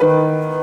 Música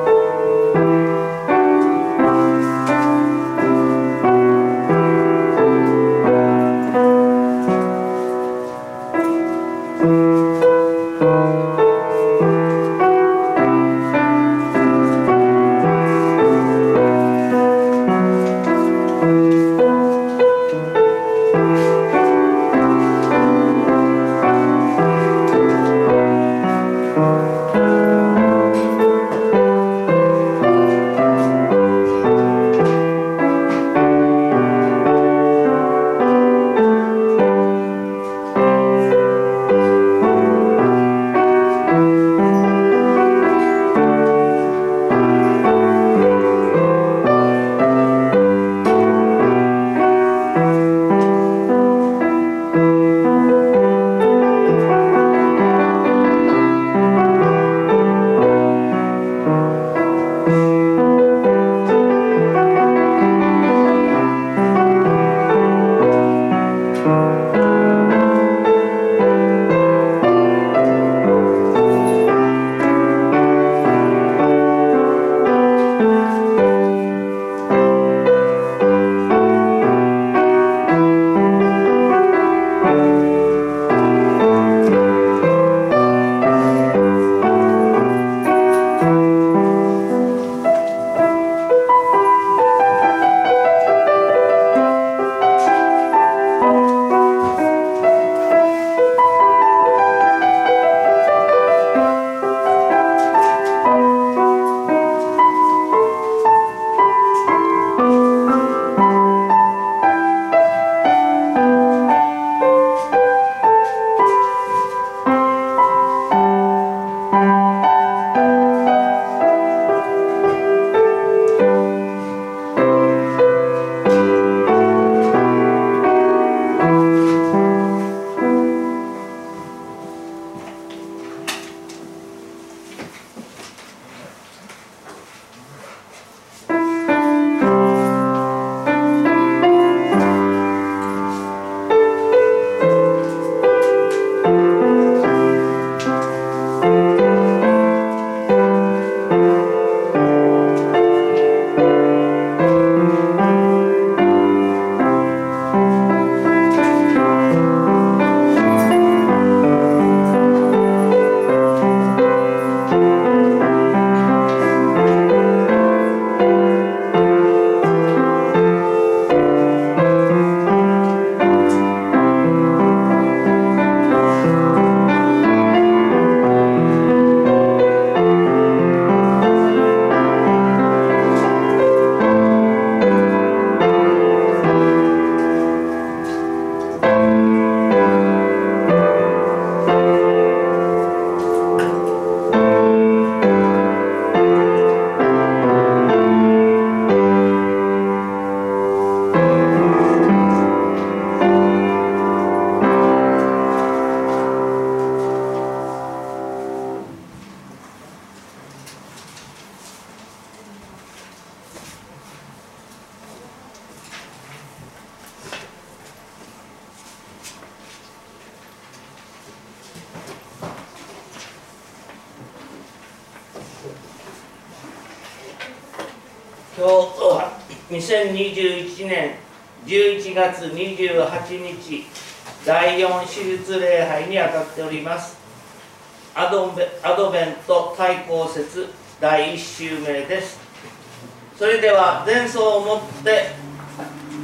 それでは前奏をもって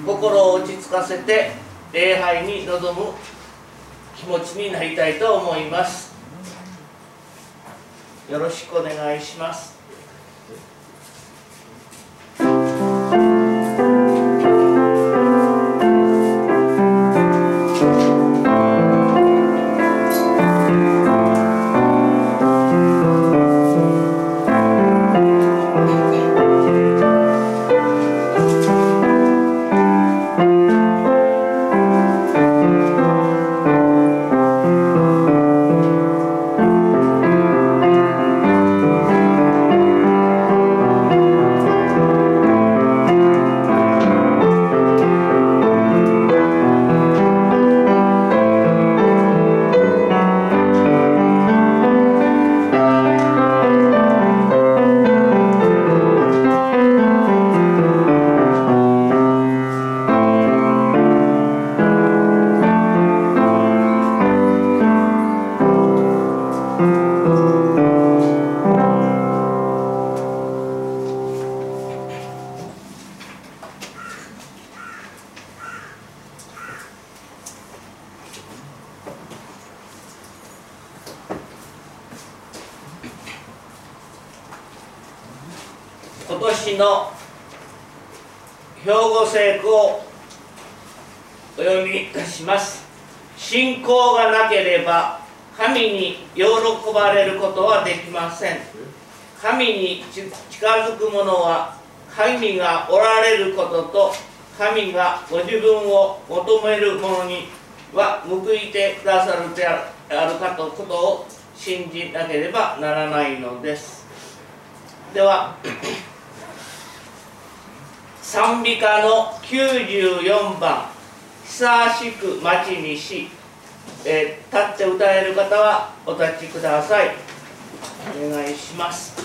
心を落ち着かせて礼拝に臨む気持ちになりたいと思います。よろしくお願いします。ご自分を求める者には報いてくださるであるかとことを信じなければならないのです。では賛美歌の94番「久しく待ちにし」えー、立って歌える方はお立ちください。お願いします。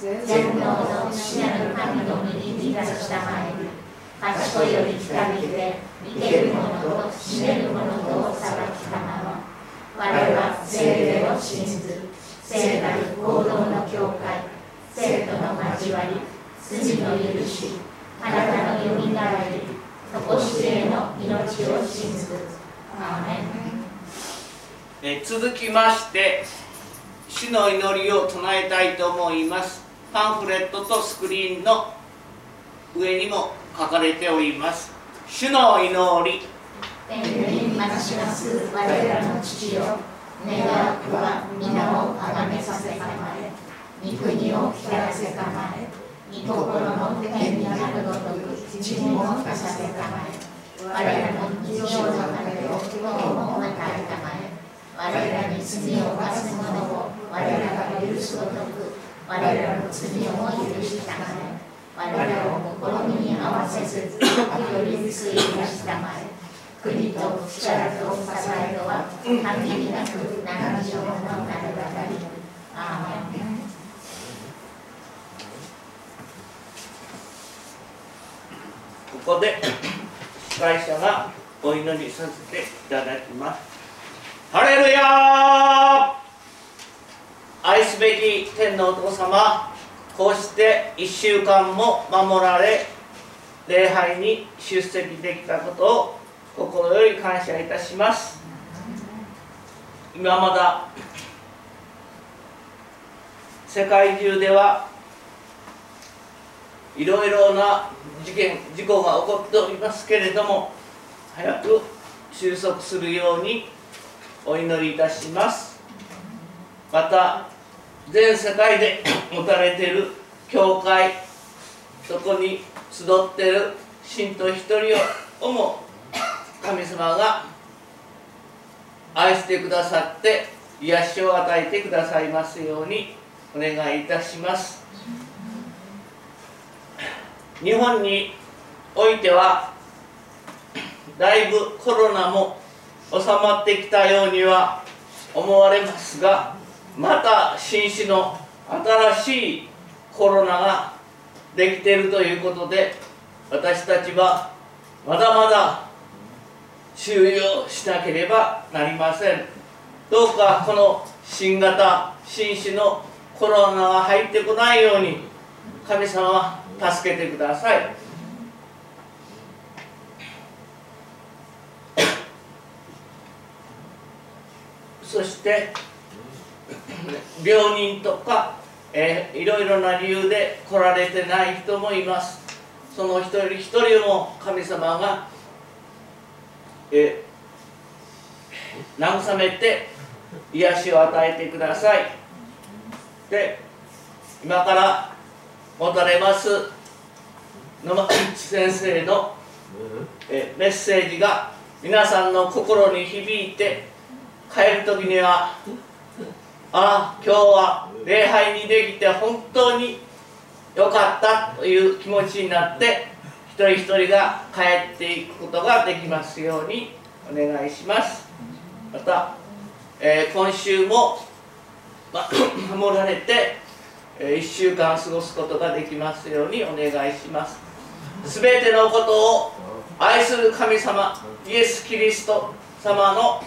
全能の父なる神の右に立ちたまえる賢いより来たびて見てる者と死ねる者とを裁きたまま我は聖霊を信ず聖なる行動の教会生徒の交わり罪の許し体のよみがえり常しえの命を信ずアーメンえ続きまして主の祈りを唱えたいと思います。パンフレットとスクリーンの上にも書かれております。主の祈り。天にまします。我らの父よ。願わくは皆をあがめさせたまえ。御国をきたらせたまえ。御心の天にあるごとく地にもさせたまえ。我らの日常の中でを今日も与えたまえ。我らに罪を犯す者を我らが許すごとく我らの罪をも許したまえ我らを試みに合わせず、時折救い出したまえ。国と力と支えとは、限りなく長生のなるばかり。アーメン。ここで司会者がお祈りさせていただきます。ハレルヤ愛すべき天のお父様こうして1週間も守られ礼拝に出席できたことを心より感謝いたします。今まだ世界中ではいろいろな事件事故が起こっておりますけれども早く収束するようにお祈りいたします。また全世界で持たれている教会そこに集っている信徒一人をも神様が愛してくださって癒しを与えてくださいますようにお願いいたします。日本においてはだいぶコロナも収まってきたようには思われますがまた新種の新しいコロナができているということで私たちはまだまだ注意をしなければなりません。どうかこの新型新種のコロナが入ってこないように神様助けてください。そして病人とか、えー、いろいろな理由で来られてない人もいます。その一人一人も神様が、えー、慰めて癒しを与えてください。で今から持たれます。野間先生の、え、メッセージが皆さんの心に響いて帰る時にはああ今日は礼拝にできて本当によかったという気持ちになって一人一人が帰っていくことができますようにお願いします。また、えー、今週も、ま、守られて、えー、1週間過ごすことができますようにお願いします。全てのことを愛する神様イエス・キリスト様の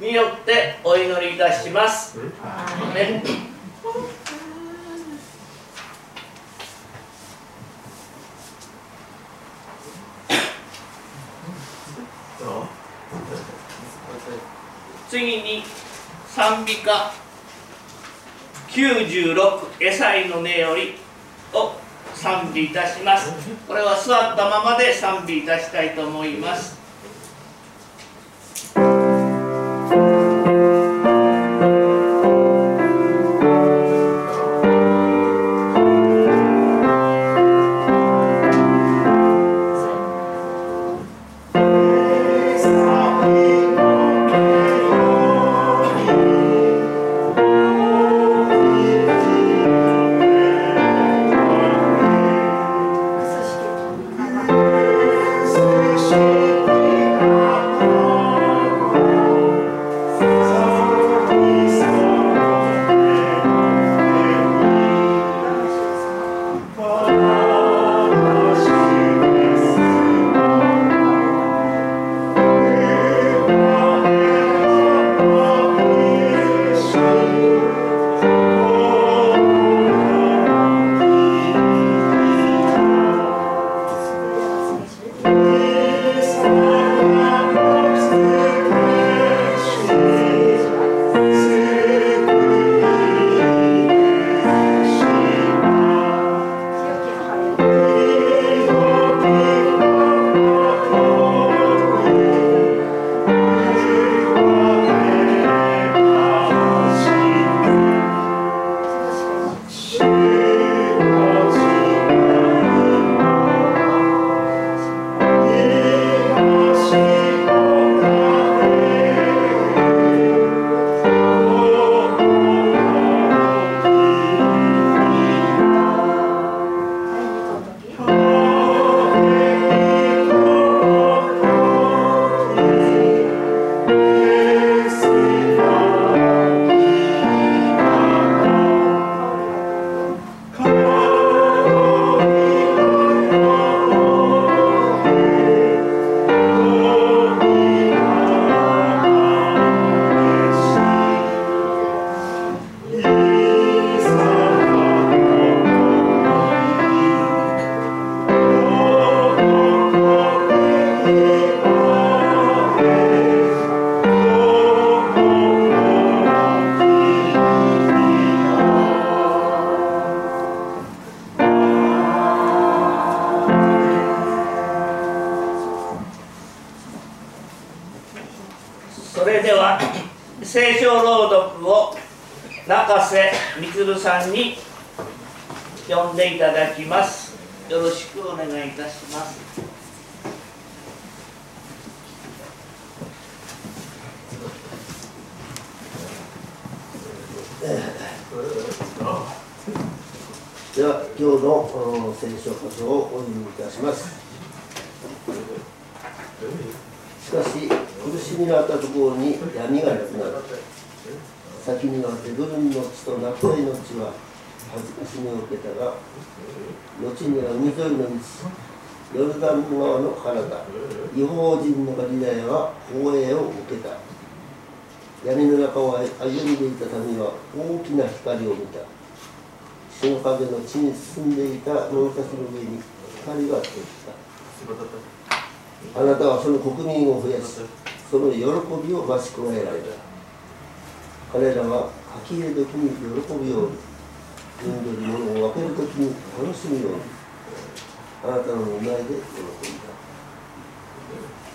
によってお祈りいたします。ね、次に賛美歌96エサイの音よりを賛美いたします。これは座ったままで賛美いたしたいと思います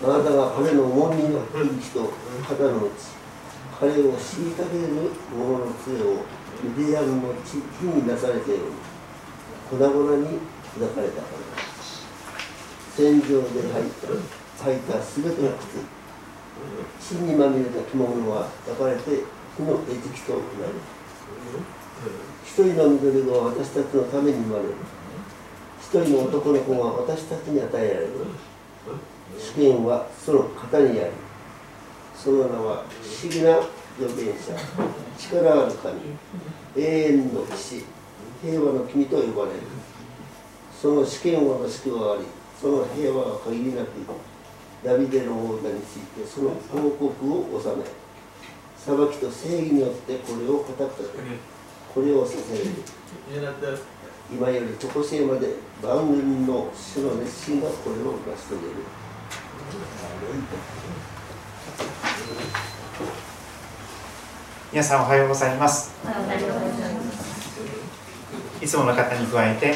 あなたが彼の重みの低い人肩の内彼を虐げる者の杖をミディアムの地火に出されたように粉々に砕かれたから戦場で履いた履いたすべての靴。血にまみれた着物は焼かれて火の餌食となる。一人の緑子は私たちのために生まれる。一人の男の子が私たちに与えられる。主権はその肩にありその名は不思議な預言者力ある神永遠の騎士平和の君と呼ばれる。その主権は私はありその平和は限りなくダビデの王座についてその報告を収め裁きと正義によってこれを固く立てこれをさせる。今より常しえまで万軍の主の熱心がこれを成し遂げる。皆さんおはようございます。いつもの方に加えて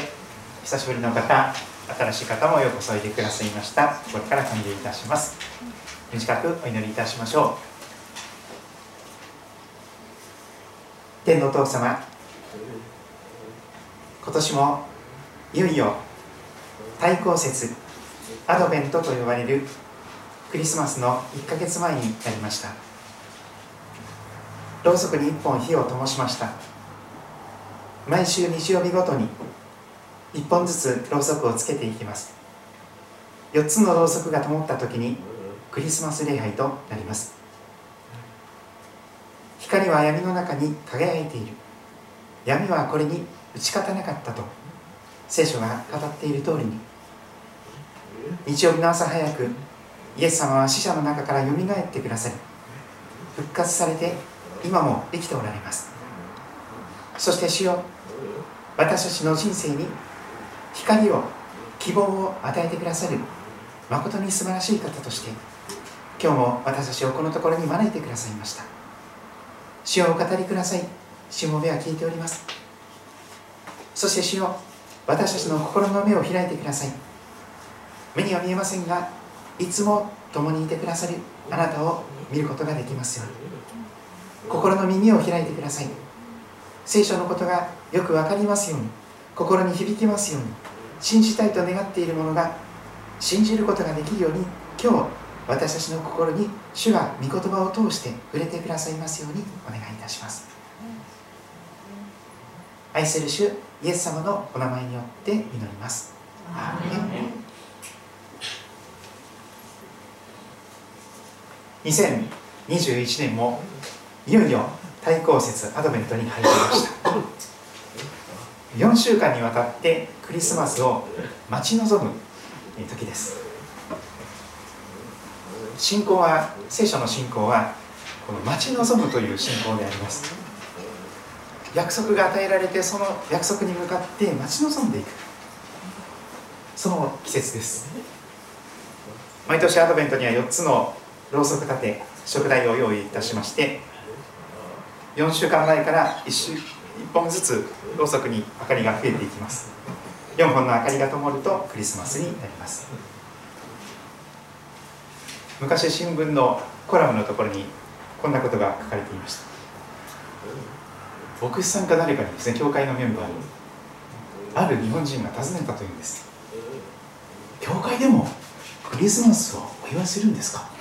久しぶりの方新しい方もようこそおいでくださいました。心から歓迎いたします。短くお祈りいたしましょう。天のお父様今年もいよいよ対抗節アドベントと呼ばれるクリスマスの1ヶ月前になりました。ろうそくに1本火を灯しました。毎週日曜日ごとに1本ずつろうそくをつけていきます。4つのろうそくが灯った時にクリスマス礼拝となります。光は闇の中に輝いている。闇はこれに打ち勝たなかったと聖書が語っている通りに日曜日の朝早くイエス様は死者の中からよみがえってくださり復活されて今も生きておられます。そして主よ私たちの人生に光を希望を与えてくださる誠に素晴らしい方として今日も私たちをこのところに招いてくださいました。主をお語りください。主も目は聞いております。そして主よ私たちの心の目を開いてください。目には見えませんがいつも共にいてくださるあなたを見ることができますように。心の耳を開いてください。聖書のことがよく分かりますように。心に響きますように。信じたいと願っているものが信じることができるように今日私たちの心に主が御言葉を通して触れてくださいますようにお願いいたします。愛する主イエス様のお名前によって祈りますアーメン2021年もいよいよ対抗節アドベントに入りました。4週間にわたってクリスマスを待ち望む時です。信仰は聖書の信仰はこの待ち望むという信仰であります。約束が与えられてその約束に向かって待ち望んでいく。その季節です。毎年アドベントには4つのろうそく立て食材を用意いたしまして4週間前から 1, 週1本ずつろうそくに明かりが増えていきます。4本の明かりが灯るとクリスマスになります。昔新聞のコラムのところにこんなことが書かれていました。牧師さんか誰かにですね教会のメンバーにある日本人が尋ねたというんです。教会でもクリスマスをお祝いするんですか？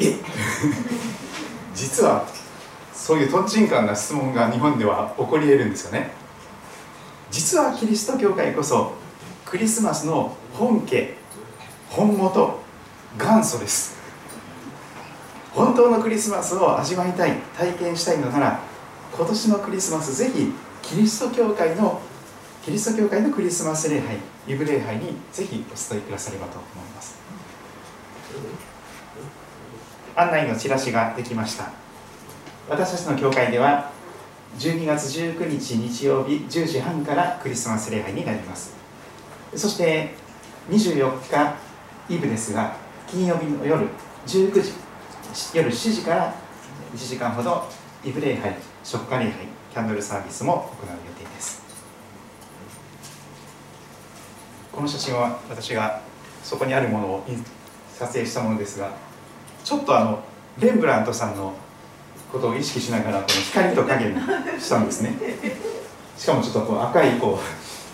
え？実はそういうとんちんかんな質問が日本では起こり得るんですよね。実はキリスト教会こそクリスマスの本家本元元祖です。本当のクリスマスを味わいたい体験したいのなら今年のクリスマスぜひキリスト教会のキリスト教会のクリスマス礼拝ユブ礼拝にぜひお伝えくださればと思います。案内のチラシができました。私たちの教会では12月19日日曜日10時半からクリスマス礼拝になります。そして24日イブですが金曜日の夜19時夜7時から1時間ほどイブ礼拝食家礼拝キャンドルサービスも行う予定です。この写真は私がそこにあるものを撮影したものですがちょっとあのレンブラントさんのことを意識しながらこの光と影にしたんですね。しかもちょっとこう赤いこ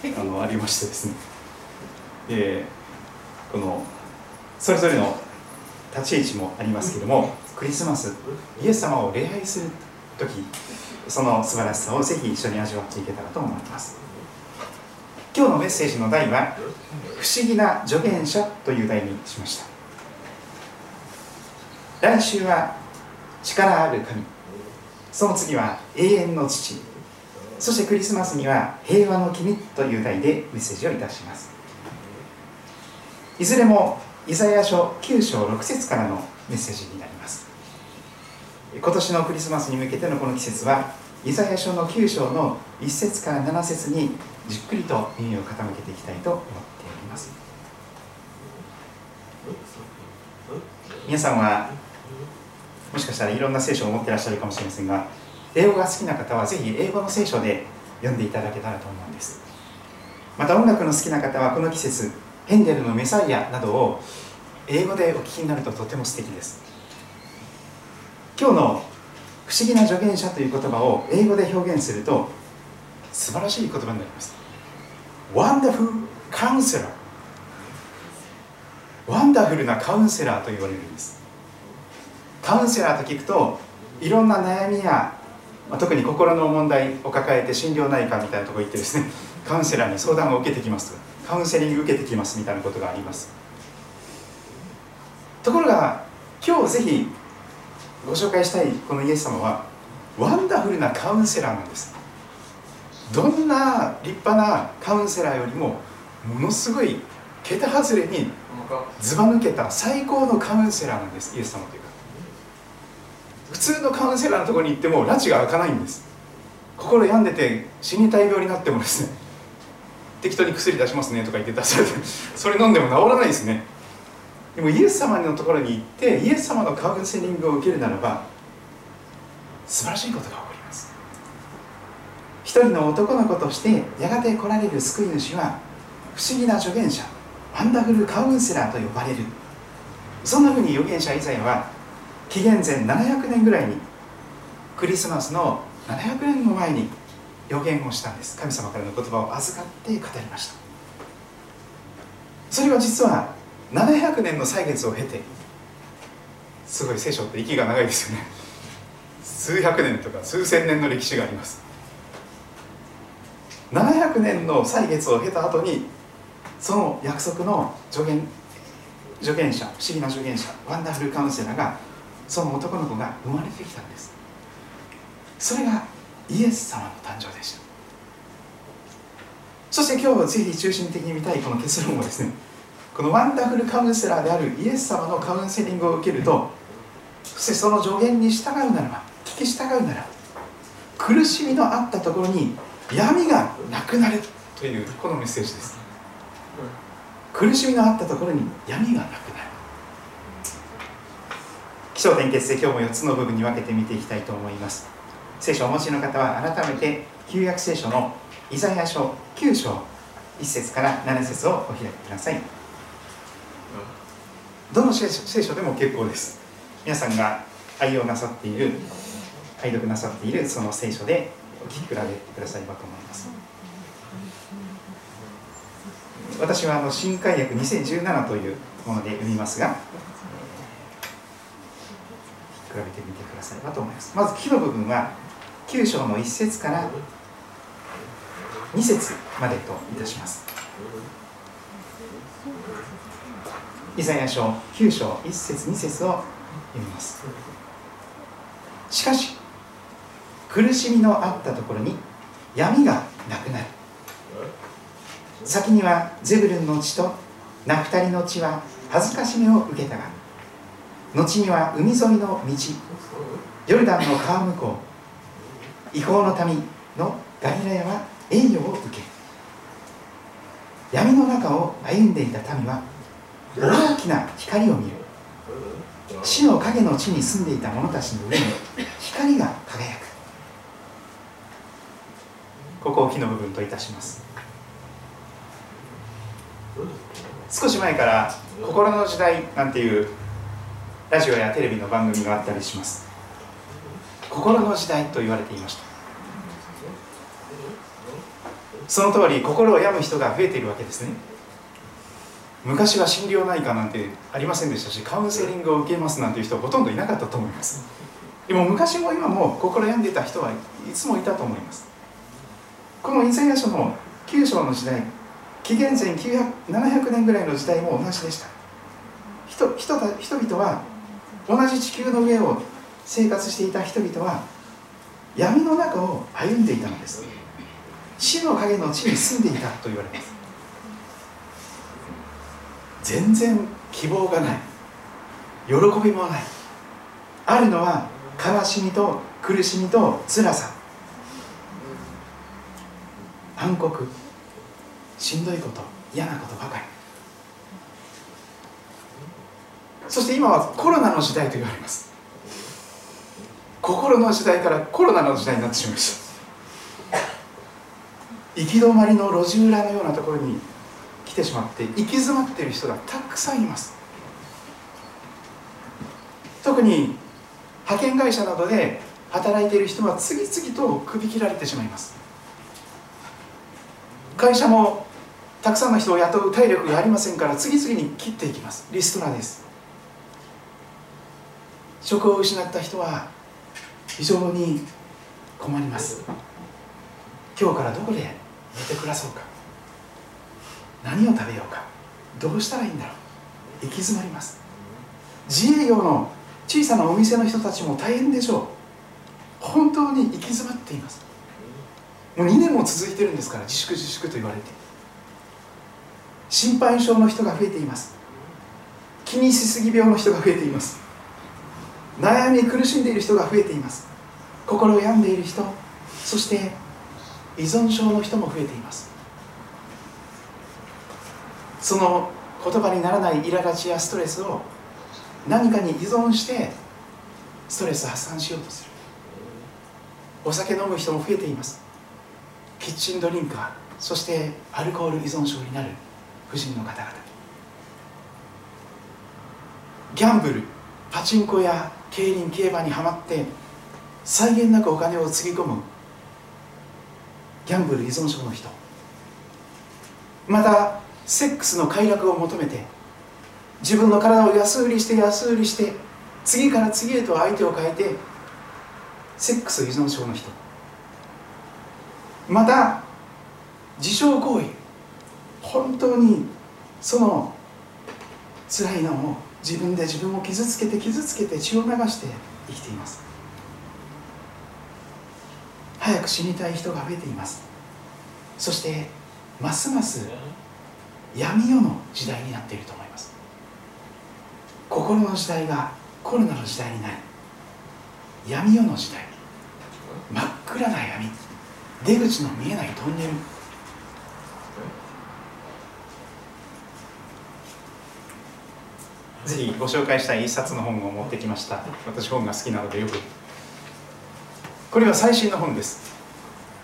うあのありましてですね。でこのそれぞれの立ち位置もありますけどもクリスマスイエス様を礼拝する時その素晴らしさをぜひ一緒に味わっていけたらと思います。今日のメッセージの題は「不思議な助言者」という題にしました来週は力ある神。その次は永遠の父。そしてクリスマスには平和の君という題でメッセージをいたします。いずれもイザヤ書9章6節からのメッセージになります。今年のクリスマスに向けてのこの季節はイザヤ書の9章の1節から7節にじっくりと耳を傾けていきたいと思っております。皆さんはもしかしたらいろんな聖書を持ってらっしゃるかもしれませんが英語が好きな方はぜひ英語の聖書で読んでいただけたらと思うんです。また音楽の好きな方はこの季節ヘンデルのメサイアなどを英語でお聞きになるととても素敵です。今日の不思議な助言者という言葉を英語で表現すると素晴らしい言葉になります。Wonderful Counselor ワンダフルなカウンセラーと言われるんです。カウンセラーと聞くといろんな悩みや、まあ、特に心の問題を抱えて心療内科みたいなところ行ってですね カウンセラーに相談を受けてきますカウンセリング受けてきますみたいなことがあります。ところが今日ぜひご紹介したいこのイエス様はワンダフルなカウンセラーなんです。どんな立派なカウンセラーよりもものすごい桁外れにずば抜けた最高のカウンセラーなんですイエス様という。か普通のカウンセラーのところに行っても拉致が開かないんです。心病んでて死にたい病になってもですね適当に薬出しますねとか言って出されてそれ飲んでも治らないですね。でもイエス様のところに行ってイエス様のカウンセリングを受けるならば素晴らしいことが起こります。一人の男の子としてやがて来られる救い主は不思議な助言者ワンダフルカウンセラーと呼ばれる。そんなふうに預言者イザヤは紀元前700年ぐらいにクリスマスの700年の前に予言をしたんです。神様からの言葉を預かって語りました。それは実は700年の歳月を経てすごい聖書って息が長いですよね。数百年とか数千年の歴史があります。700年の歳月を経た後にその約束の助言助言者不思議な助言者ワンダフルカウンセラーがその男の子が生まれてきたんです。それがイエス様の誕生でした。そして今日ぜひ中心的に見たいこの結論はですねこのワンダフルカウンセラーであるイエス様のカウンセリングを受けるとそしてその助言に従うならば聞き従うなら苦しみのあったところに闇がなくなるというこのメッセージです。苦しみのあったところに闇がなくなる。気象点結で今日も4つの部分に分けて見ていきたいと思います。聖書をお持ちの方は改めて旧約聖書のイザヤ書9章1節から7節をお開きください。どの聖書でも結構です。皆さんが愛用なさっている愛読なさっているその聖書でお聞き比べてくださればと思います。私はあの新海訳2017というもので読みますが比べてみてくださればと思います。まず木の部分は9章の1節から2節までといたします。イザヤ書9章1節2節を読みます。しかし苦しみのあったところに闇がなくなる。先にはゼブルンの地とナフタリの地は恥ずかしめを受けたが後には海沿いの道。ヨルダンの川向こう。違法の民のガリラヤは栄誉を受け。闇の中を歩んでいた民は大きな光を見る。死の影の地に住んでいた者たちの上に光が輝く。ここを木の部分といたします。少し前から「心の時代」なんていうラジオやテレビの番組があったりします。心の時代と言われていました。その通り心を病む人が増えているわけですね。昔は心療内科なんてありませんでしたしカウンセリングを受けますなんていう人はほとんどいなかったと思います。でも昔も今も心病んでた人はいつもいたと思います。このイザヤ書の9章の時代紀元前700年ぐらいの時代も同じでした。人人人々は同じ地球の上を生活していた人々は闇の中を歩んでいたのです。死の影の地に住んでいたと言われます。全然希望がない。喜びもない。あるのは悲しみと苦しみと辛さ。暗黒。しんどいこと。嫌なことばかり。そして今はコロナの時代と言われます。心の時代からコロナの時代になってしまいました。行き止まりの路地裏のようなところに来てしまって行き詰まっている人がたくさんいます。特に派遣会社などで働いている人は次々と首切られてしまいます。会社もたくさんの人を雇う体力がありませんから次々に切っていきます。リストラです。職を失った人は非常に困ります。今日からどこで寝て暮らそうか。何を食べようか。どうしたらいいんだろう。行き詰まります。自営業の小さなお店の人たちも大変でしょう。本当に行き詰まっています。もう2年も続いてるんですから自粛自粛と言われて。心配性の人が増えています。気にしすぎ病の人が増えています。悩み苦しんでいる人が増えています。心を病んでいる人そして依存症の人も増えています。その言葉にならない苛立ちやストレスを何かに依存してストレス発散しようとする。お酒飲む人も増えています。キッチンドリンカーそしてアルコール依存症になる。婦人の方々。ギャンブルパチンコや競輪競馬にはまって際限なくお金をつぎ込むギャンブル依存症の人。またセックスの快楽を求めて自分の体を安売りして安売りして次から次へと相手を変えてセックス依存症の人。また自傷行為。本当にその辛いのを自分で自分を傷つけて傷つけて血を流して生きています。早く死にたい人が増えています。そしてますます闇夜の時代になっていると思います。心の時代がコロナの時代になり闇夜の時代。真っ暗な闇。出口の見えないトンネル。ぜひご紹介したい一冊の本を持ってきました。私本が好きなのでよく。これは最新の本です。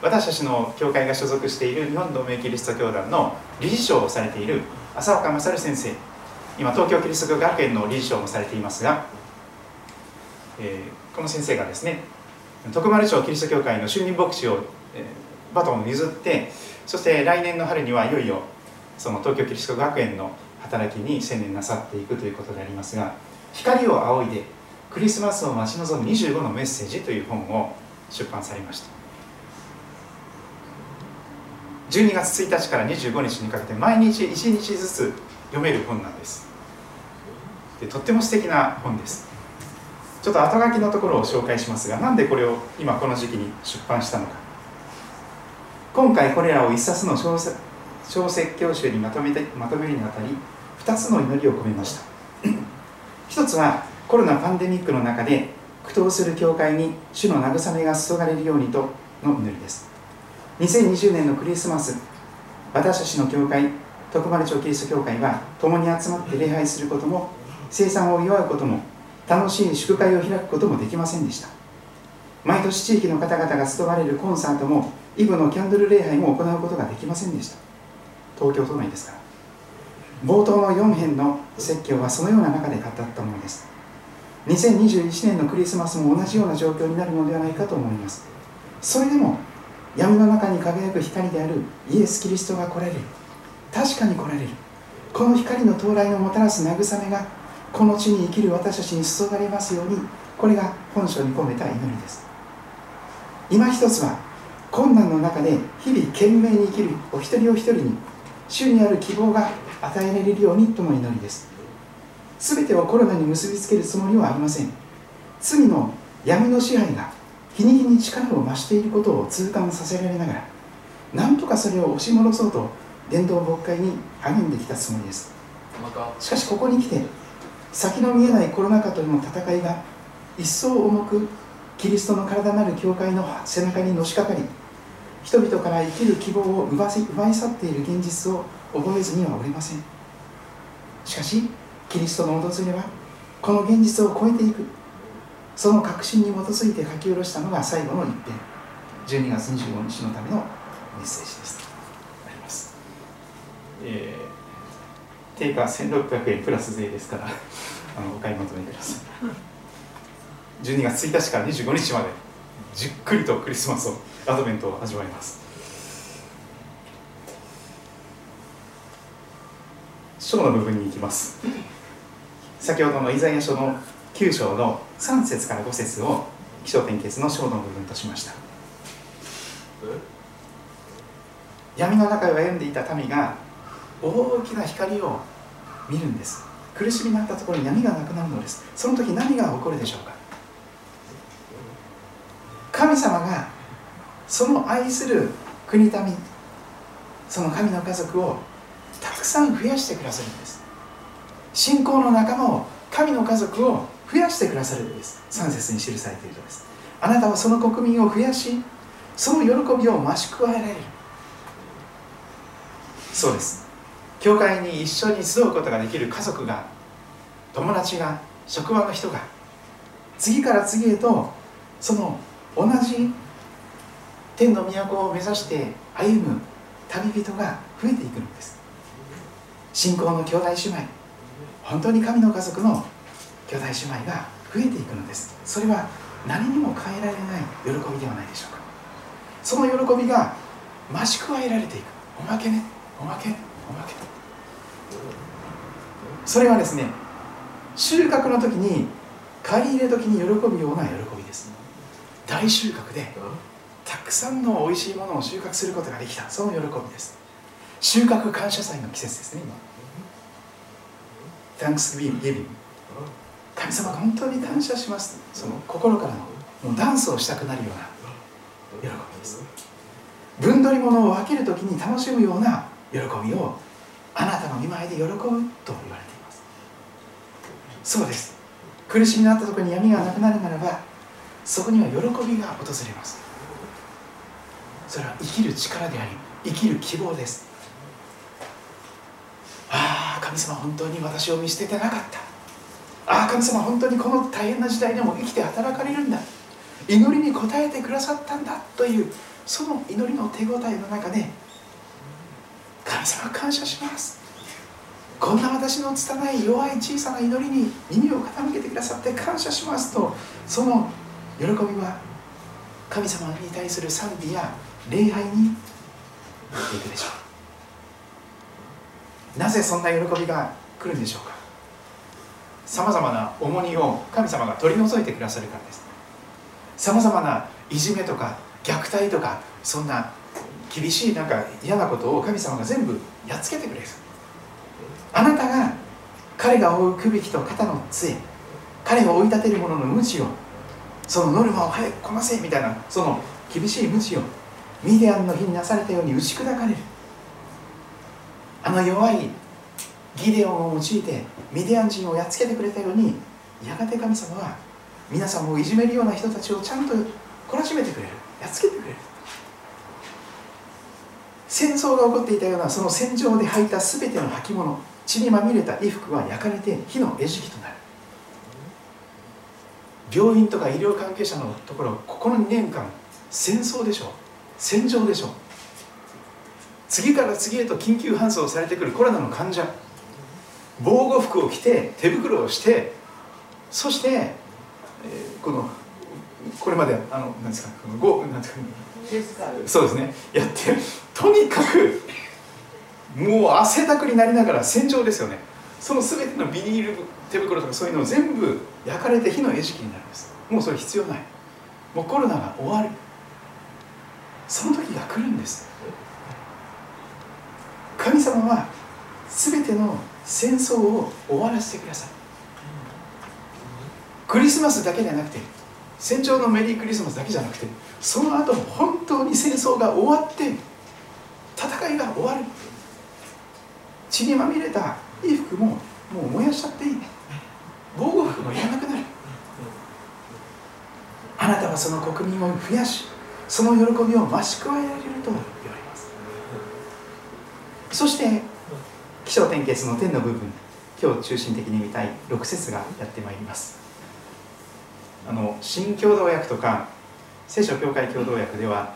私たちの教会が所属している日本同盟キリスト教団の理事長をされている浅岡勝先生。今東京キリスト教学園の理事長もされていますがえー、この先生がですね徳丸町キリスト教会の就任牧師を、えー、バトンを譲ってそして来年の春にはいよいよその東京キリスト学園の働きに専念なさっていくということでありますが「光を仰いでクリスマスを待ち望む25のメッセージ」という本を出版されました。12月1日から25日にかけて毎日1日ずつ読める本なんです。でとっても素敵な本です。ちょっと後書きのところを紹介しますがなんでこれを今この時期に出版したのか。今回これらを一冊の小説教集にまとめてまとめるにあたり2つの祈りを込めました。一つはコロナパンデミックの中で苦闘する教会に主の慰めが注がれるようにとの祈りです。2020年のクリスマス私たちの教会徳丸町キリスト教会は共に集まって礼拝することも生産を祝うことも楽しい祝会を開くこともできませんでした。毎年地域の方々が集われるコンサートもイブのキャンドル礼拝も行うことができませんでした。東京都内ですから。冒頭の4編の説教はそのような中で語ったものです。2021年のクリスマスも同じような状況になるのではないかと思います。それでも闇の中に輝く光であるイエス・キリストが来られる。確かに来られる。この光の到来のもたらす慰めがこの地に生きる私たちに注がれますようにこれが本書に込めた祈りです。今一つは困難の中で日々懸命に生きるお一人お一人に主にある希望が与えられるようにとの祈りです。全てをコロナに結びつけるつもりはありません。罪の闇の支配が日に日に力を増していることを痛感させられながらなんとかそれを押し戻そうと伝道牧会に励んできたつもりです。しかしここに来て先の見えないコロナ禍との戦いが一層重くキリストの体なる教会の背中にのしかかり人々から生きる希望を奪い去っている現実を覚えずにはおりません。しかしキリストの訪れはこの現実を超えていく。その確信に基づいて書き下ろしたのが最後の一編。12月25日のためのメッセージです。あります、えー、定価1600円プラス税ですから あのお買い求めください。12月1日から25日までじっくりとクリスマスをアドベントを味わいます。章の部分に行きます。先ほどのイザヤ書の9章の3節から5節を起承転結の章の部分としました。闇の中を歩んでいた民が大きな光を見るんです。苦しみになったところに闇がなくなるのです。その時何が起こるでしょうか。神様がその愛する国民その神の家族をたくさん増やしてくださるんです。信仰の仲間を神の家族を増やしてくださるんです。3節に記されているのです。あなたはその国民を増やしその喜びを増し加えられる。そうです。教会に一緒に集うことができる家族が友達が職場の人が次から次へとその同じ天の都を目指して歩む旅人が増えていくのです。信仰の兄弟姉妹。本当に神の家族の兄弟姉妹が増えていくのです。それは何にも変えられない喜びではないでしょうか。その喜びが増し加えられていく。おまけね。おまけ。おまけ。それはですね収穫の時に借り入れ時に喜ぶような喜びです。大収穫でたくさんの美味しいものを収穫することができた。その喜びです収穫感謝祭の季節ですね今。Thanksgiving 神様本当に感謝します。その心からのもうダンスをしたくなるような。喜びです。分取り物を分ける時に楽しむような喜びをあなたの見舞いで喜ぶと言われています。そうです。苦しみのあったところに闇がなくなるならばそこには喜びが訪れます。それは生きる力であり生きる希望です神様本当に私を見捨ててなかった。ああ神様本当にこの大変な時代でも生きて働かれるんだ。祈りに応えてくださったんだというその祈りの手応えの中で神様感謝します。こんな私の拙い弱い小さな祈りに耳を傾けてくださって感謝しますとその喜びは神様に対する賛美や礼拝になっていくでしょう。なぜそんな喜びが来るんでしょうか？さまざまな重荷を神様が取り除いてくださるからです。さまざまないじめとか虐待とかそんな厳しいなんか嫌なことを神様が全部やっつけてくれる。あなたが彼が負うくびきと肩の杖彼を追い立てる者の無知をそのノルマを早くこなせみたいなその厳しい無知をミディアンの日になされたように打ち砕かれる。あの弱いギデオンを用いてミディアン人をやっつけてくれたようにやがて神様は皆さんをいじめるような人たちをちゃんと懲らしめてくれる。やっつけてくれる。戦争が起こっていたようなその戦場で履いた全ての履物血にまみれた衣服は焼かれて火の餌食となる。病院とか医療関係者のところここの2年間戦争でしょう。戦場でしょう。次から次へと緊急搬送されてくるコロナの患者。防護服を着て手袋をしてそして、えー、このこれまであの何ですかこのごなんていうそうですね。やってとにかくもう汗だくになりながら戦場ですよね。その全てのビニール手袋とかそういうのを全部焼かれて火の餌食になるんです。もうそれ必要ない。もうコロナが終わる。その時が来るんです。神様は全ての戦争を終わらせてください。クリスマスだけじゃなくて戦場のメリークリスマスだけじゃなくてその後本当に戦争が終わって戦いが終わる。血にまみれた衣服ももう燃やしちゃっていい。防護服もいらなくなる。あなたはその国民を増やしその喜びを増し加えられると言われそして起承転結の天の部分今日中心的に見たい6節がやってまいります。あの新共同訳とか聖書教会共同訳では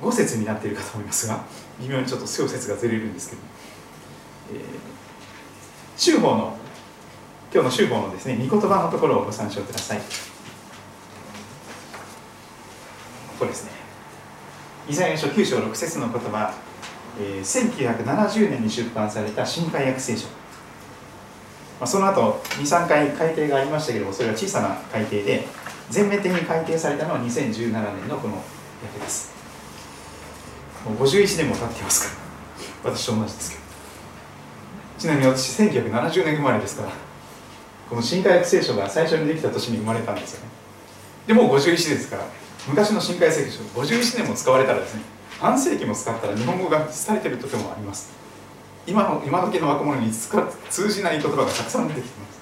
5節になっているかと思いますが微妙にちょっと小節がずれるんですけど、えー、修法の今日の修法のですね御言葉のところをご参照ください。ここですね。イザヤ書9章6節の言葉、えー、1970年に出版された新海訳聖書、まあ、その後23回改訂がありましたけどもそれは小さな改訂で全面的に改訂されたのは2017年のこの訳です。もう51年も経ってますから私と同じですけど。ちなみに私1970年生まれですからこの新海訳聖書が最初にできた年に生まれたんですよね。でもう51ですから昔の新海聖書51年も使われたらですね半世紀も使ったら日本語が伝えてるとてもあります。今の今時の若者に通じない言葉がたくさん出てきてます。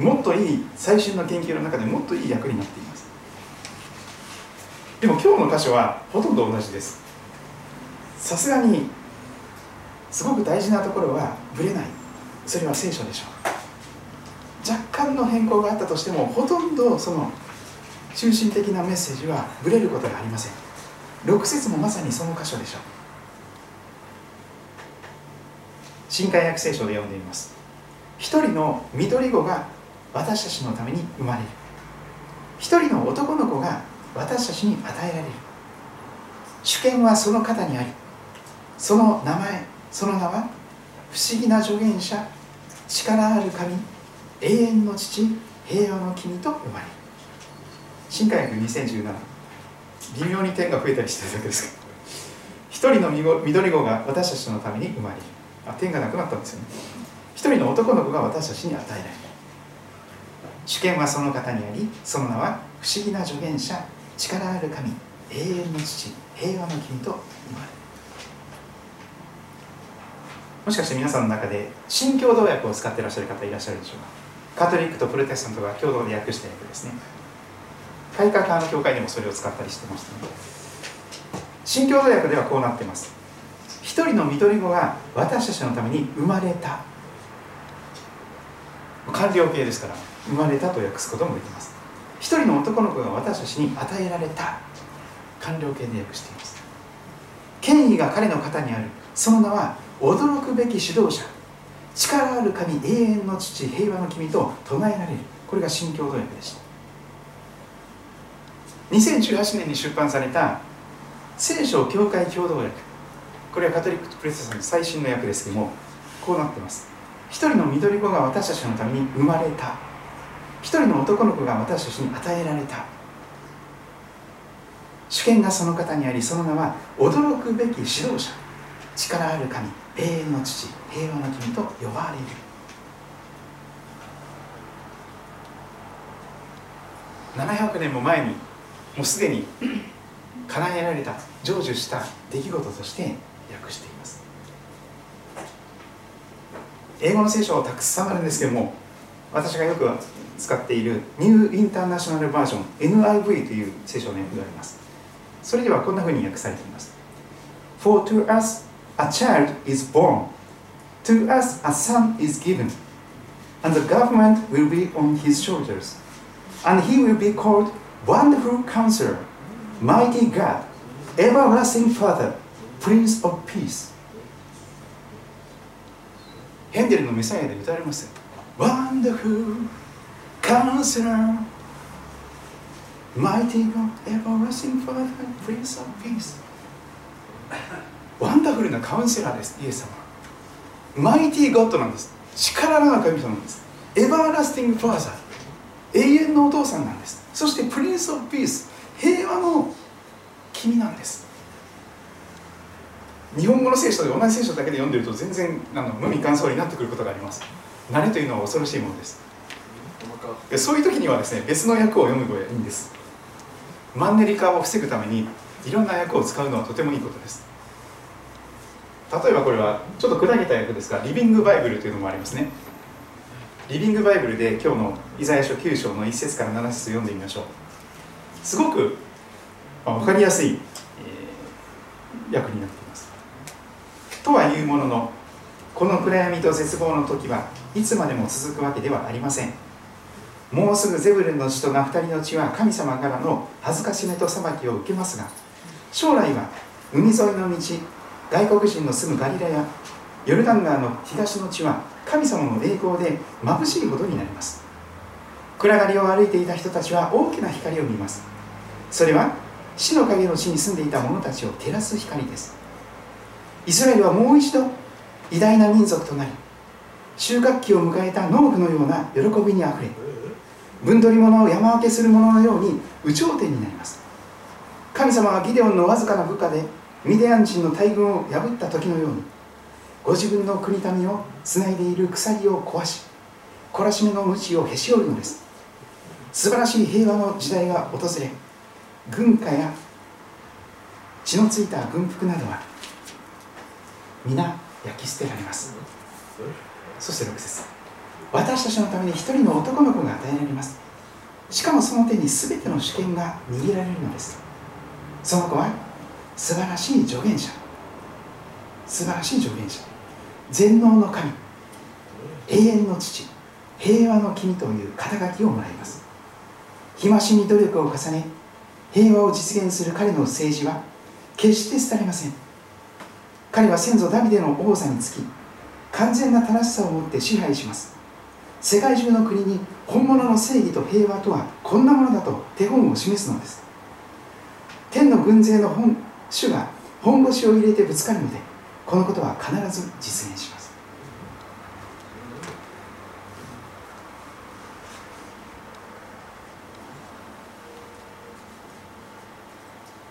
もっといい最新の研究の中でもっといい役になっています。でも今日の箇所はほとんど同じです。さすがにすごく大事なところはぶれない。それは聖書でしょう。若干の変更があったとしてもほとんどその中心的なメッセージはぶれることがありません。6節もまさにその箇所でしょう。新海訳聖書で読んでいます。一人の緑子が私たちのために生まれる。一人の男の子が私たちに与えられる。主権はその方にあり。その名前その名は不思議な助言者力ある神永遠の父平和の君と呼ばれる。新海訳2017微妙に点が増えたりしてるだけですけど一人の緑子が私たちのために生まれる。あ点がなくなったんですよね。一人の男の子が私たちに与えられる。主権はその方にありその名は不思議な助言者力ある神永遠の父平和の君と言われる。もしかして皆さんの中で新共同訳を使っていらっしゃる方いらっしゃるでしょうか？カトリックとプロテスタントが共同で訳した訳ですね。改革派の教会でもそれを使ったりしてましたね。新共同訳ではこうなっています。一人の緑子が私たちのために生まれた。完了形ですから生まれたと訳すこともできます。一人の男の子が私たちに与えられた。完了形で訳しています。権威が彼の肩にある。その名は驚くべき指導者。力ある神永遠の父平和の君と唱えられる。これが新共同訳でした。2018年に出版された聖書教会共同訳。これはカトリックプレスさんの最新の訳ですけどもこうなってます。一人の緑子が私たちのために生まれた。一人の男の子が私たちに与えられた。主権がその方にありその名は驚くべき指導者。力ある神永遠の父平和の君と呼ばれる。700年も前にもうすでに叶えられた成就した出来事として訳しています。英語の聖書をたくさんあるんですけども私がよく使っているニューインターナショナルバージョン NIV という聖書の訳があります。それではこんなふうに訳されています。For to us a child is born to us a son is given and the government will be on his shoulders and he will be called Wonderful Counselor Mighty God Everlasting Father Prince of Peace ヘンデルのメサイアで歌われます Wonderful Counselor Mighty God Everlasting Father Prince of Peace ワンダフルなカウンセラーですイエス様 Mighty God なんです力のある神様なんです Everlasting Father 永遠のお父さんなんですそして Prince of Peace平和の君なんです。日本語の聖書で同じ聖書だけで読んでると全然あの無味乾燥になってくることがあります。慣れというのは恐ろしいものです。そういう時にはですね別の訳を読むといいんです。マンネリ化を防ぐためにいろんな訳を使うのはとてもいいことです。例えばこれはちょっと砕けた訳ですがリビングバイブルというのもありますね。リビングバイブルで今日のイザヤ書9章の1節から7節読んでみましょう。すごく、まあ、分かりやすい、えー、訳になっています。とはいうもののこの暗闇と絶望の時はいつまでも続くわけではありません。もうすぐゼブルンの地とナフタリの地は神様からの恥ずかしめと裁きを受けますが将来は海沿いの道外国人の住むガリラやヨルダン川の東の地は神様の栄光で眩しいほどになります。暗がりを歩いていた人たちは大きな光を見ます。それは死の影の地に住んでいた者たちを照らす光です。イスラエルはもう一度偉大な民族となり収穫期を迎えた農夫のような喜びにあふれ分取り物を山分けする者のように有頂天になります。神様はギデオンのわずかな部下でミディアン人の大軍を破った時のようにご自分の国民をつないでいる鎖を壊し懲らしめの鞭をへし折るのです。素晴らしい平和の時代が訪れ軍歌や血のついた軍服などは皆焼き捨てられます。そして6節。私たちのために一人の男の子が与えられます。しかもその手に全ての主権が握られるのです。その子は素晴らしい助言者。素晴らしい助言者。全能の神永遠の父平和の君という肩書きをもらいます。日増しに努力を重ね平和を実現する彼の政治は決して廃れません。彼は先祖ダビデの王座につき完全な正しさを持って支配します。世界中の国に本物の正義と平和とはこんなものだと手本を示すのです。天の軍勢の本主が本腰を入れてぶつかるのでこのことは必ず実現します。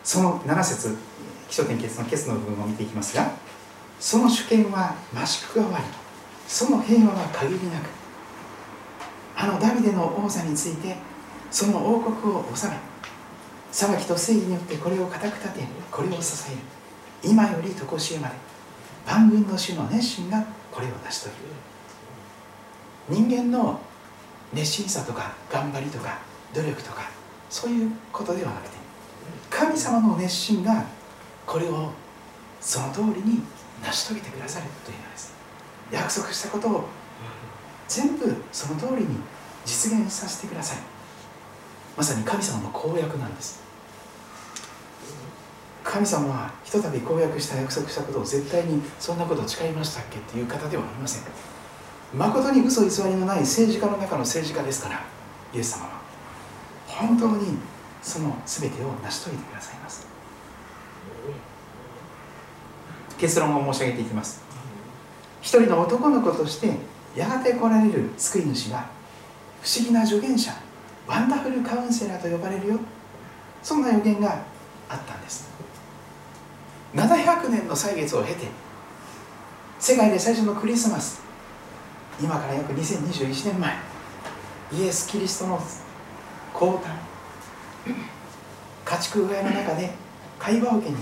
その7節基礎点結の結の部分を見ていきますがその主権は増し加わりその平和は限りなくあのダビデの王座についてその王国を治め裁きと正義によってこれを固く立てこれを支える今より常しえまで。万軍の主の熱心がこれを成し遂げる。人間の熱心さとか頑張りとか努力とかそういうことではなくて神様の熱心がこれをその通りに成し遂げてくださるというのです。約束したことを全部その通りに実現させてください。まさに神様の公約なんです。神様はひとたび公約した約束したことを絶対にそんなこと誓いましたっけっていう方ではありません。誠に嘘偽りのない政治家の中の政治家ですからイエス様は本当にその全てを成し遂げてくださいます。結論を申し上げていきます。一人の男の子としてやがて来られる救い主は不思議な助言者ワンダフルカウンセラーと呼ばれるよ。そんな予言があったんです。700年の歳月を経て世界で最初のクリスマス今から約2021年前イエス・キリストの降誕家畜小屋の中で会話桶に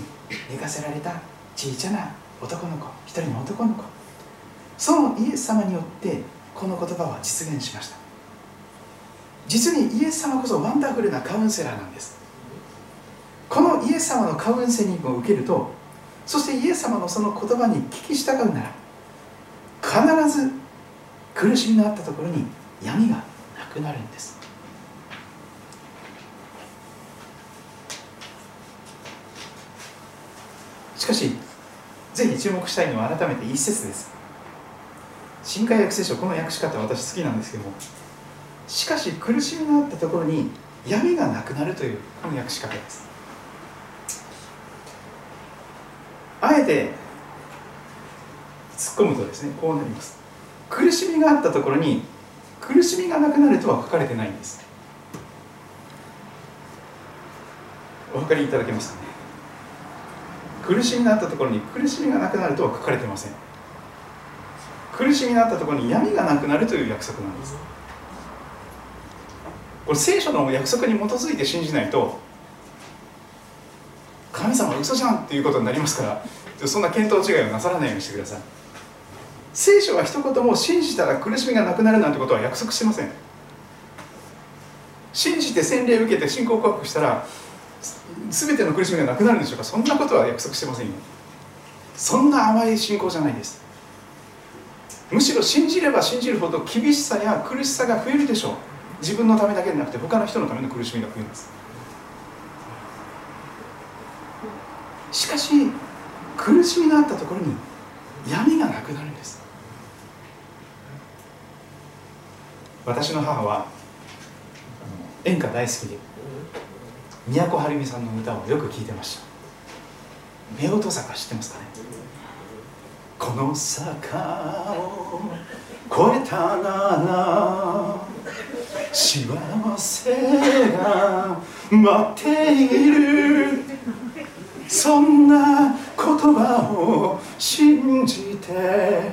寝かせられた小さな男の子一人の男の子そのイエス様によってこの言葉は実現しました。実にイエス様こそワンダフルなカウンセラーなんです。このイエス様のカウンセリングを受けるとそしてイエス様のその言葉に聞き従うなら必ず苦しみのあったところに闇がなくなるんです。しかしぜひ注目したいのは改めて一節です。新海訳聖書この訳し方私好きなんですけどもしかし苦しみのあったところに闇がなくなるというこの訳し方です。あえて突っ込むとですねこうなります。苦しみがあったところに苦しみがなくなるとは書かれてないんです。お分かりいただけますかね。苦しみがあったところに苦しみがなくなるとは書かれてません。苦しみがあったところに闇がなくなるという約束なんです。これ聖書の約束に基づいて信じないと嘘じゃんっていうことになりますからそんな見当違いをなさらないようにしてください。聖書は一言も信じたら苦しみがなくなるなんてことは約束してません。信じて洗礼を受けて信仰告白したら全ての苦しみがなくなるんでしょうか。そんなことは約束してませんよ。そんな甘い信仰じゃないです。むしろ信じれば信じるほど厳しさや苦しさが増えるでしょう。自分のためだけでなくて他の人のための苦しみが増えるんです。しかし苦しみがあったところに闇がなくなるんです。私の母は演歌大好きで都はるみさんの歌をよく聴いてました。夫婦坂知ってますかね？この坂を越えたなら幸せが待っている。そんな言葉を信じて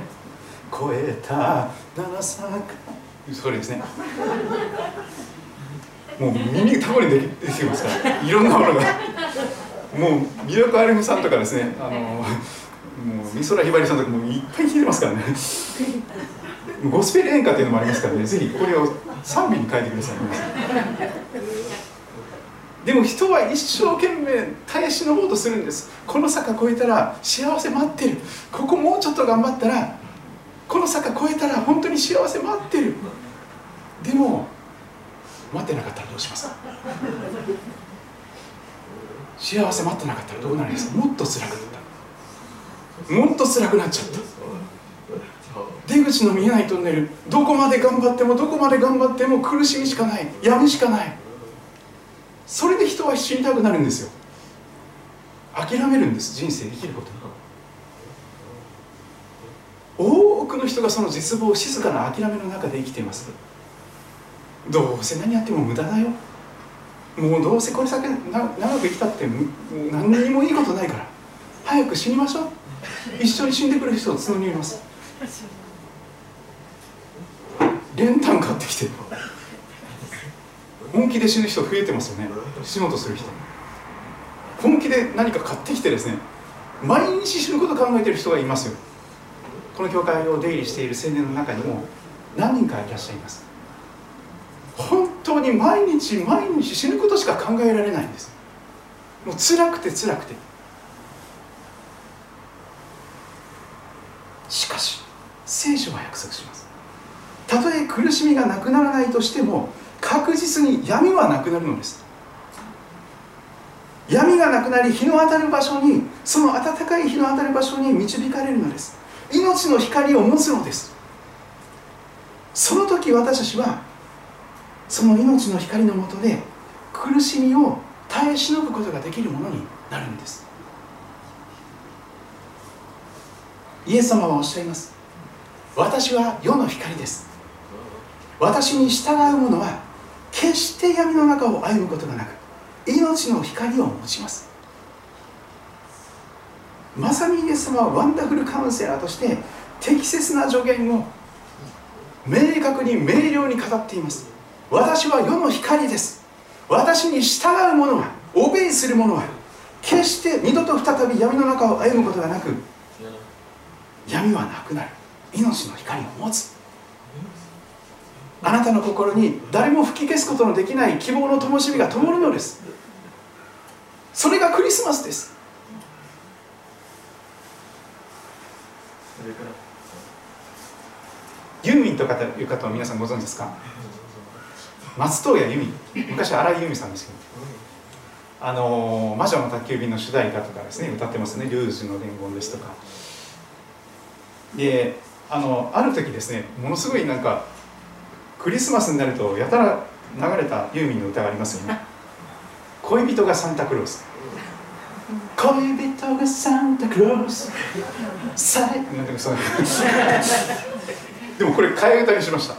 越えた七坂それですね。もう耳たぶりで出てきますから。いろんなものが。もう宮古あるみさんとかですね。あのもう美空ひばりさんとかもいっぱい聞いてますからね。ゴスペル演歌っていうのもありますからね。ぜひこれを賛美に変えてください。でも人は一生懸命耐え忍ぼうとするんです。この坂越えたら幸せ待ってる。ここもうちょっと頑張ったらこの坂越えたら本当に幸せ待ってる。でも待ってなかったらどうします？か幸せ待ってなかったらどうなります？かもっと辛くなった。もっと辛くなっちゃった。出口の見えないトンネル。どこまで頑張ってもどこまで頑張っても苦しみしかない。闇しかない。それで人は死にたくなるんですよ。諦めるんです人生生きること多くの人がその絶望静かな諦めの中で生きています。どうせ何やっても無駄だよ。もうどうせこれ先長く生きたって何にもいいことないから。早く死にましょう。一緒に死んでくれる人を募ります。練炭買ってきて本気で死ぬ人増えてますよね。死のうとする人。本気で何か買ってきてですね。毎日死ぬこと考えてる人がいますよ。この教会を出入りしている青年の中にも何人かいらっしゃいます。本当に毎日毎日死ぬことしか考えられないんです。もう辛くて辛くて。しかし聖書は約束します。たとえ苦しみがなくならないとしても確実に闇はなくなるのです。闇がなくなり日の当たる場所にその暖かい日の当たる場所に導かれるのです。命の光を持つのです。その時私たちはその命の光のもとで苦しみを耐え忍ぶことができるものになるんです。イエス様はおっしゃいます。私は世の光です。私に従う者は決して闇の中を歩むことがなく命の光を持ちます。まさにイエス様はワンダフルカウンセラーとして適切な助言を明確に明瞭に語っています。私は世の光です。私に従う者はオベイする者は決して二度と再び闇の中を歩むことがなく闇はなくなる。命の光を持つ。あなたの心に誰も吹き消すことのできない希望の灯火が灯るのです。それがクリスマスです。ユーミンとかいう方は皆さんご存知ですか？松任谷由実。昔荒井由実さんですけど。あの魔女の宅急便の主題歌とかですね歌ってますね「ルージュの伝言」ですとか。であのある時ですねものすごいなんかクリスマスになるとやたら流れたユーミンの歌がありますよね。恋人がサンタクロース。恋人がサンタクロース。さい。なんかそうでもこれ替え歌にしました。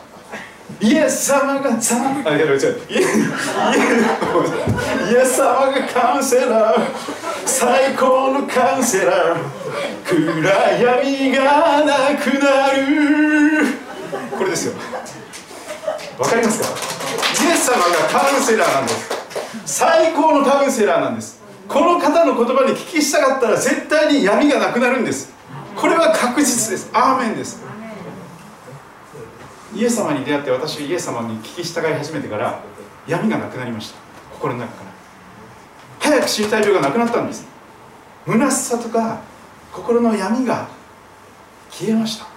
イエス様がサンあいや違う。イエス様がカウンセラー。最高のカウンセラー。暗闇がなくなる。これですよわかりますか？イエス様がカウンセラーなんです。最高のカウンセラーなんです。この方の言葉に聞き従ったら絶対に闇がなくなるんです。これは確実です。アーメンです。イエス様に出会って私イエス様に聞き従い始めてから闇がなくなりました。心の中から。早く死にたい病がなくなったんです。虚しさとか心の闇が消えました。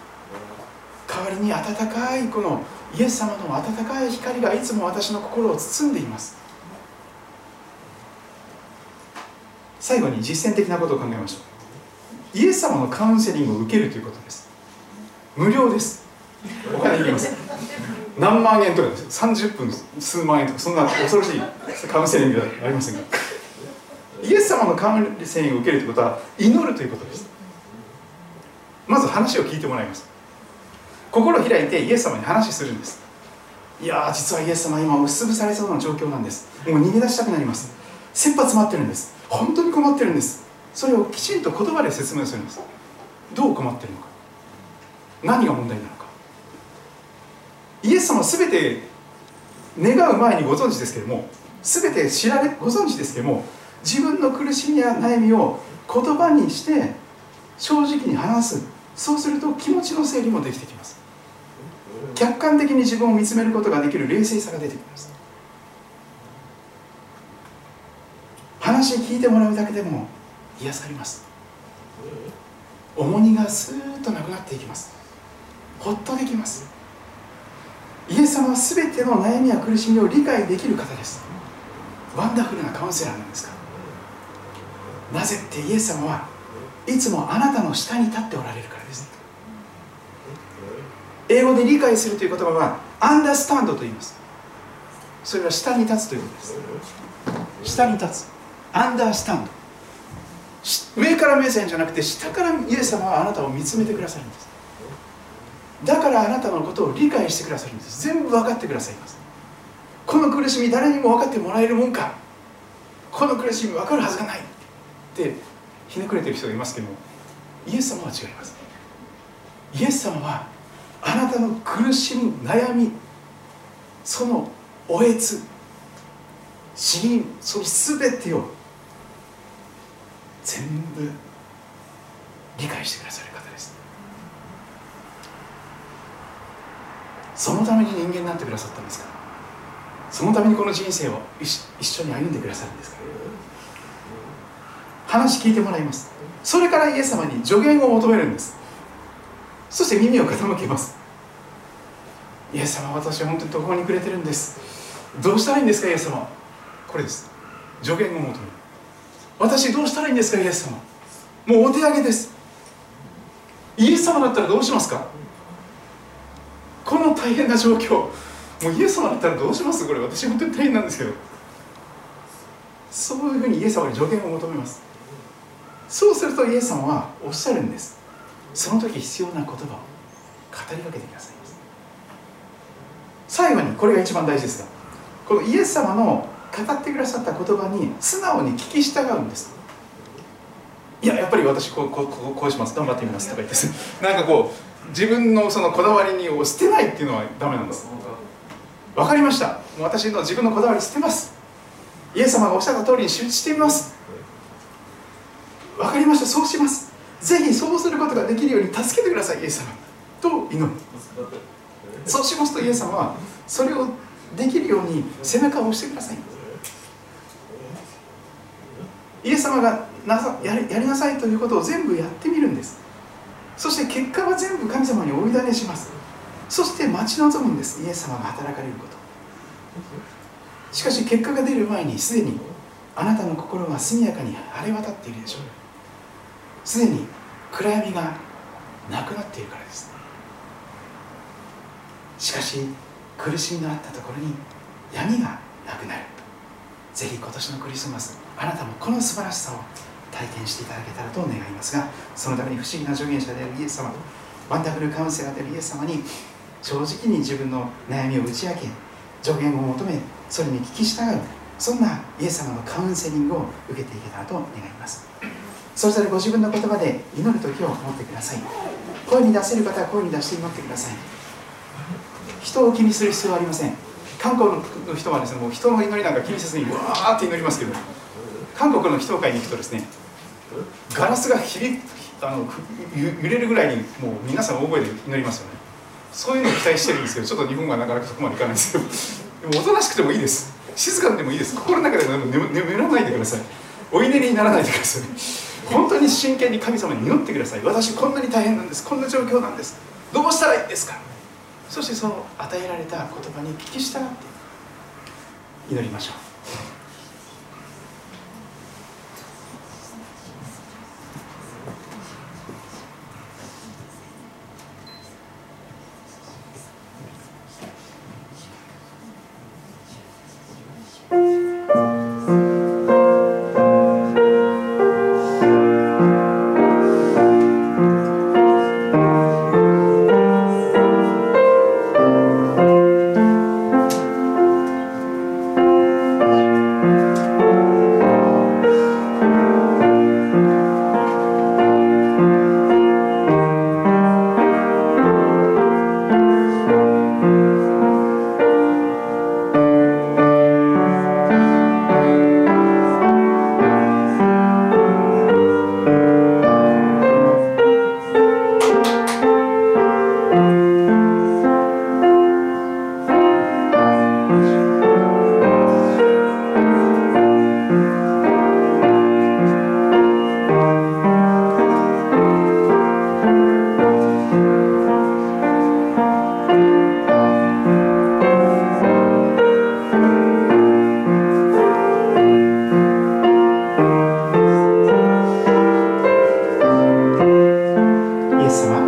代わりに温かいこのイエス様の温かい光がいつも私の心を包んでいます。最後に実践的なことを考えましょう。イエス様のカウンセリングを受けるということです。無料です。お金いります何万円とかです。30分数万円とかそんな恐ろしいカウンセリングではありませんが。イエス様のカウンセリングを受けるということは祈るということです。まず話を聞いてもらいます。心を開いてイエス様に話するんです。いや実はイエス様今押しつぶされそうな状況なんです。もう逃げ出したくなります。切羽詰まってるんです。本当に困ってるんです。それをきちんと言葉で説明するんです。どう困ってるのか。何が問題なのか。イエス様は全て願う前にご存知ですけども全て知られご存知ですけども自分の苦しみや悩みを言葉にして正直に話す。そうすると気持ちの整理もできてきます。客観的に自分を見つめることができる冷静さが出てきます。話聞いてもらうだけでも癒されます。重荷がスーッとなくなっていきます。ほっとできます。イエス様は全ての悩みや苦しみを理解できる方です。ワンダフルなカウンセラーなんですから。なぜってイエス様はいつもあなたの下に立っておられるから。英語で理解するという言葉はアンダースタンドと言います。それは下に立つということです。下に立つ。アンダースタンド上から目線じゃなくて下からイエス様はあなたを見つめてくださるんです。だからあなたのことを理解してくださるんです。全部分かってくださいます。この苦しみ誰にも分かってもらえるもんか。この苦しみ分かるはずがない。ってひねくれてる人がいますけどイエス様は違います。イエス様はあなたの苦しみ悩みそのおえつ死因その全てを全部理解してくださる方です。そのために人間になってくださったんですか？そのためにこの人生を一緒に歩んでくださるんですか？話聞いてもらいます。それからイエス様に助言を求めるんです。そして耳を傾けます。イエス様私は本当に途方に暮れてるんです。どうしたらいいんですかイエス様。これです。助言を求める。私どうしたらいいんですかイエス様。もうお手上げです。イエス様だったらどうしますか。この大変な状況。もうイエス様だったらどうします？これ私本当に大変なんですけど。そういうふうにイエス様に助言を求めます。そうするとイエス様はおっしゃるんです。その時必要な言葉を語りかけてくださいます。最後にこれが一番大事ですがこのイエス様の語ってくださった言葉に素直に聞き従うんです。いややっぱり私こうこうこうします。頑張ってみます。とか言ってなんかこう自分のそのこだわりにを捨てないっていうのはダメなんです。わかりました。私の自分のこだわり捨てます。イエス様がおっしゃった通りに集中してみます。わかりました。そうしますぜひそうすることができるように助けてください。イエス様と祈るそうしますとイエス様はそれをできるように背中を押してくださいイエス様がなさやりやりなさいということを全部やってみるんです。そして結果は全部神様にお委ねします。そして待ち望むんです。イエス様が働かれること。しかし結果が出る前にすでにあなたの心は速やかに晴れ渡っているでしょう。すでに暗闇がなくなっているからです。しかし苦しみのあったところに闇がなくなる。ぜひ今年のクリスマスあなたもこの素晴らしさを体験していただけたらと願いますがそのために不思議な助言者であるイエス様ワンダフルカウンセラーであるイエス様に正直に自分の悩みを打ち明け助言を求めそれに聞き従うそんなイエス様のカウンセリングを受けていけたらと願います。それぞれご自分の言葉で祈る時を持ってください。声に出せる方は声に出して祈ってください。人を気にする必要はありません。韓国の人はですねもう人の祈りなんか気にせずにわーって祈りますけど韓国の祈祷会に行くとですねガラスがひあの揺れるぐらいにもう皆さん大声で祈りますよね。そういうのを期待してるんですけどちょっと日本はなかなかそこまでいかないんですけどでもおとなしくてもいいです。静かでもいいです。心の中で眠眠らないでください。お祈りにならないでください。本当に真剣に神様に祈ってください。私こんなに大変なんです。こんな状況なんです。どうしたらいいですか？そしてその与えられた言葉に聞き従って祈りましょう。様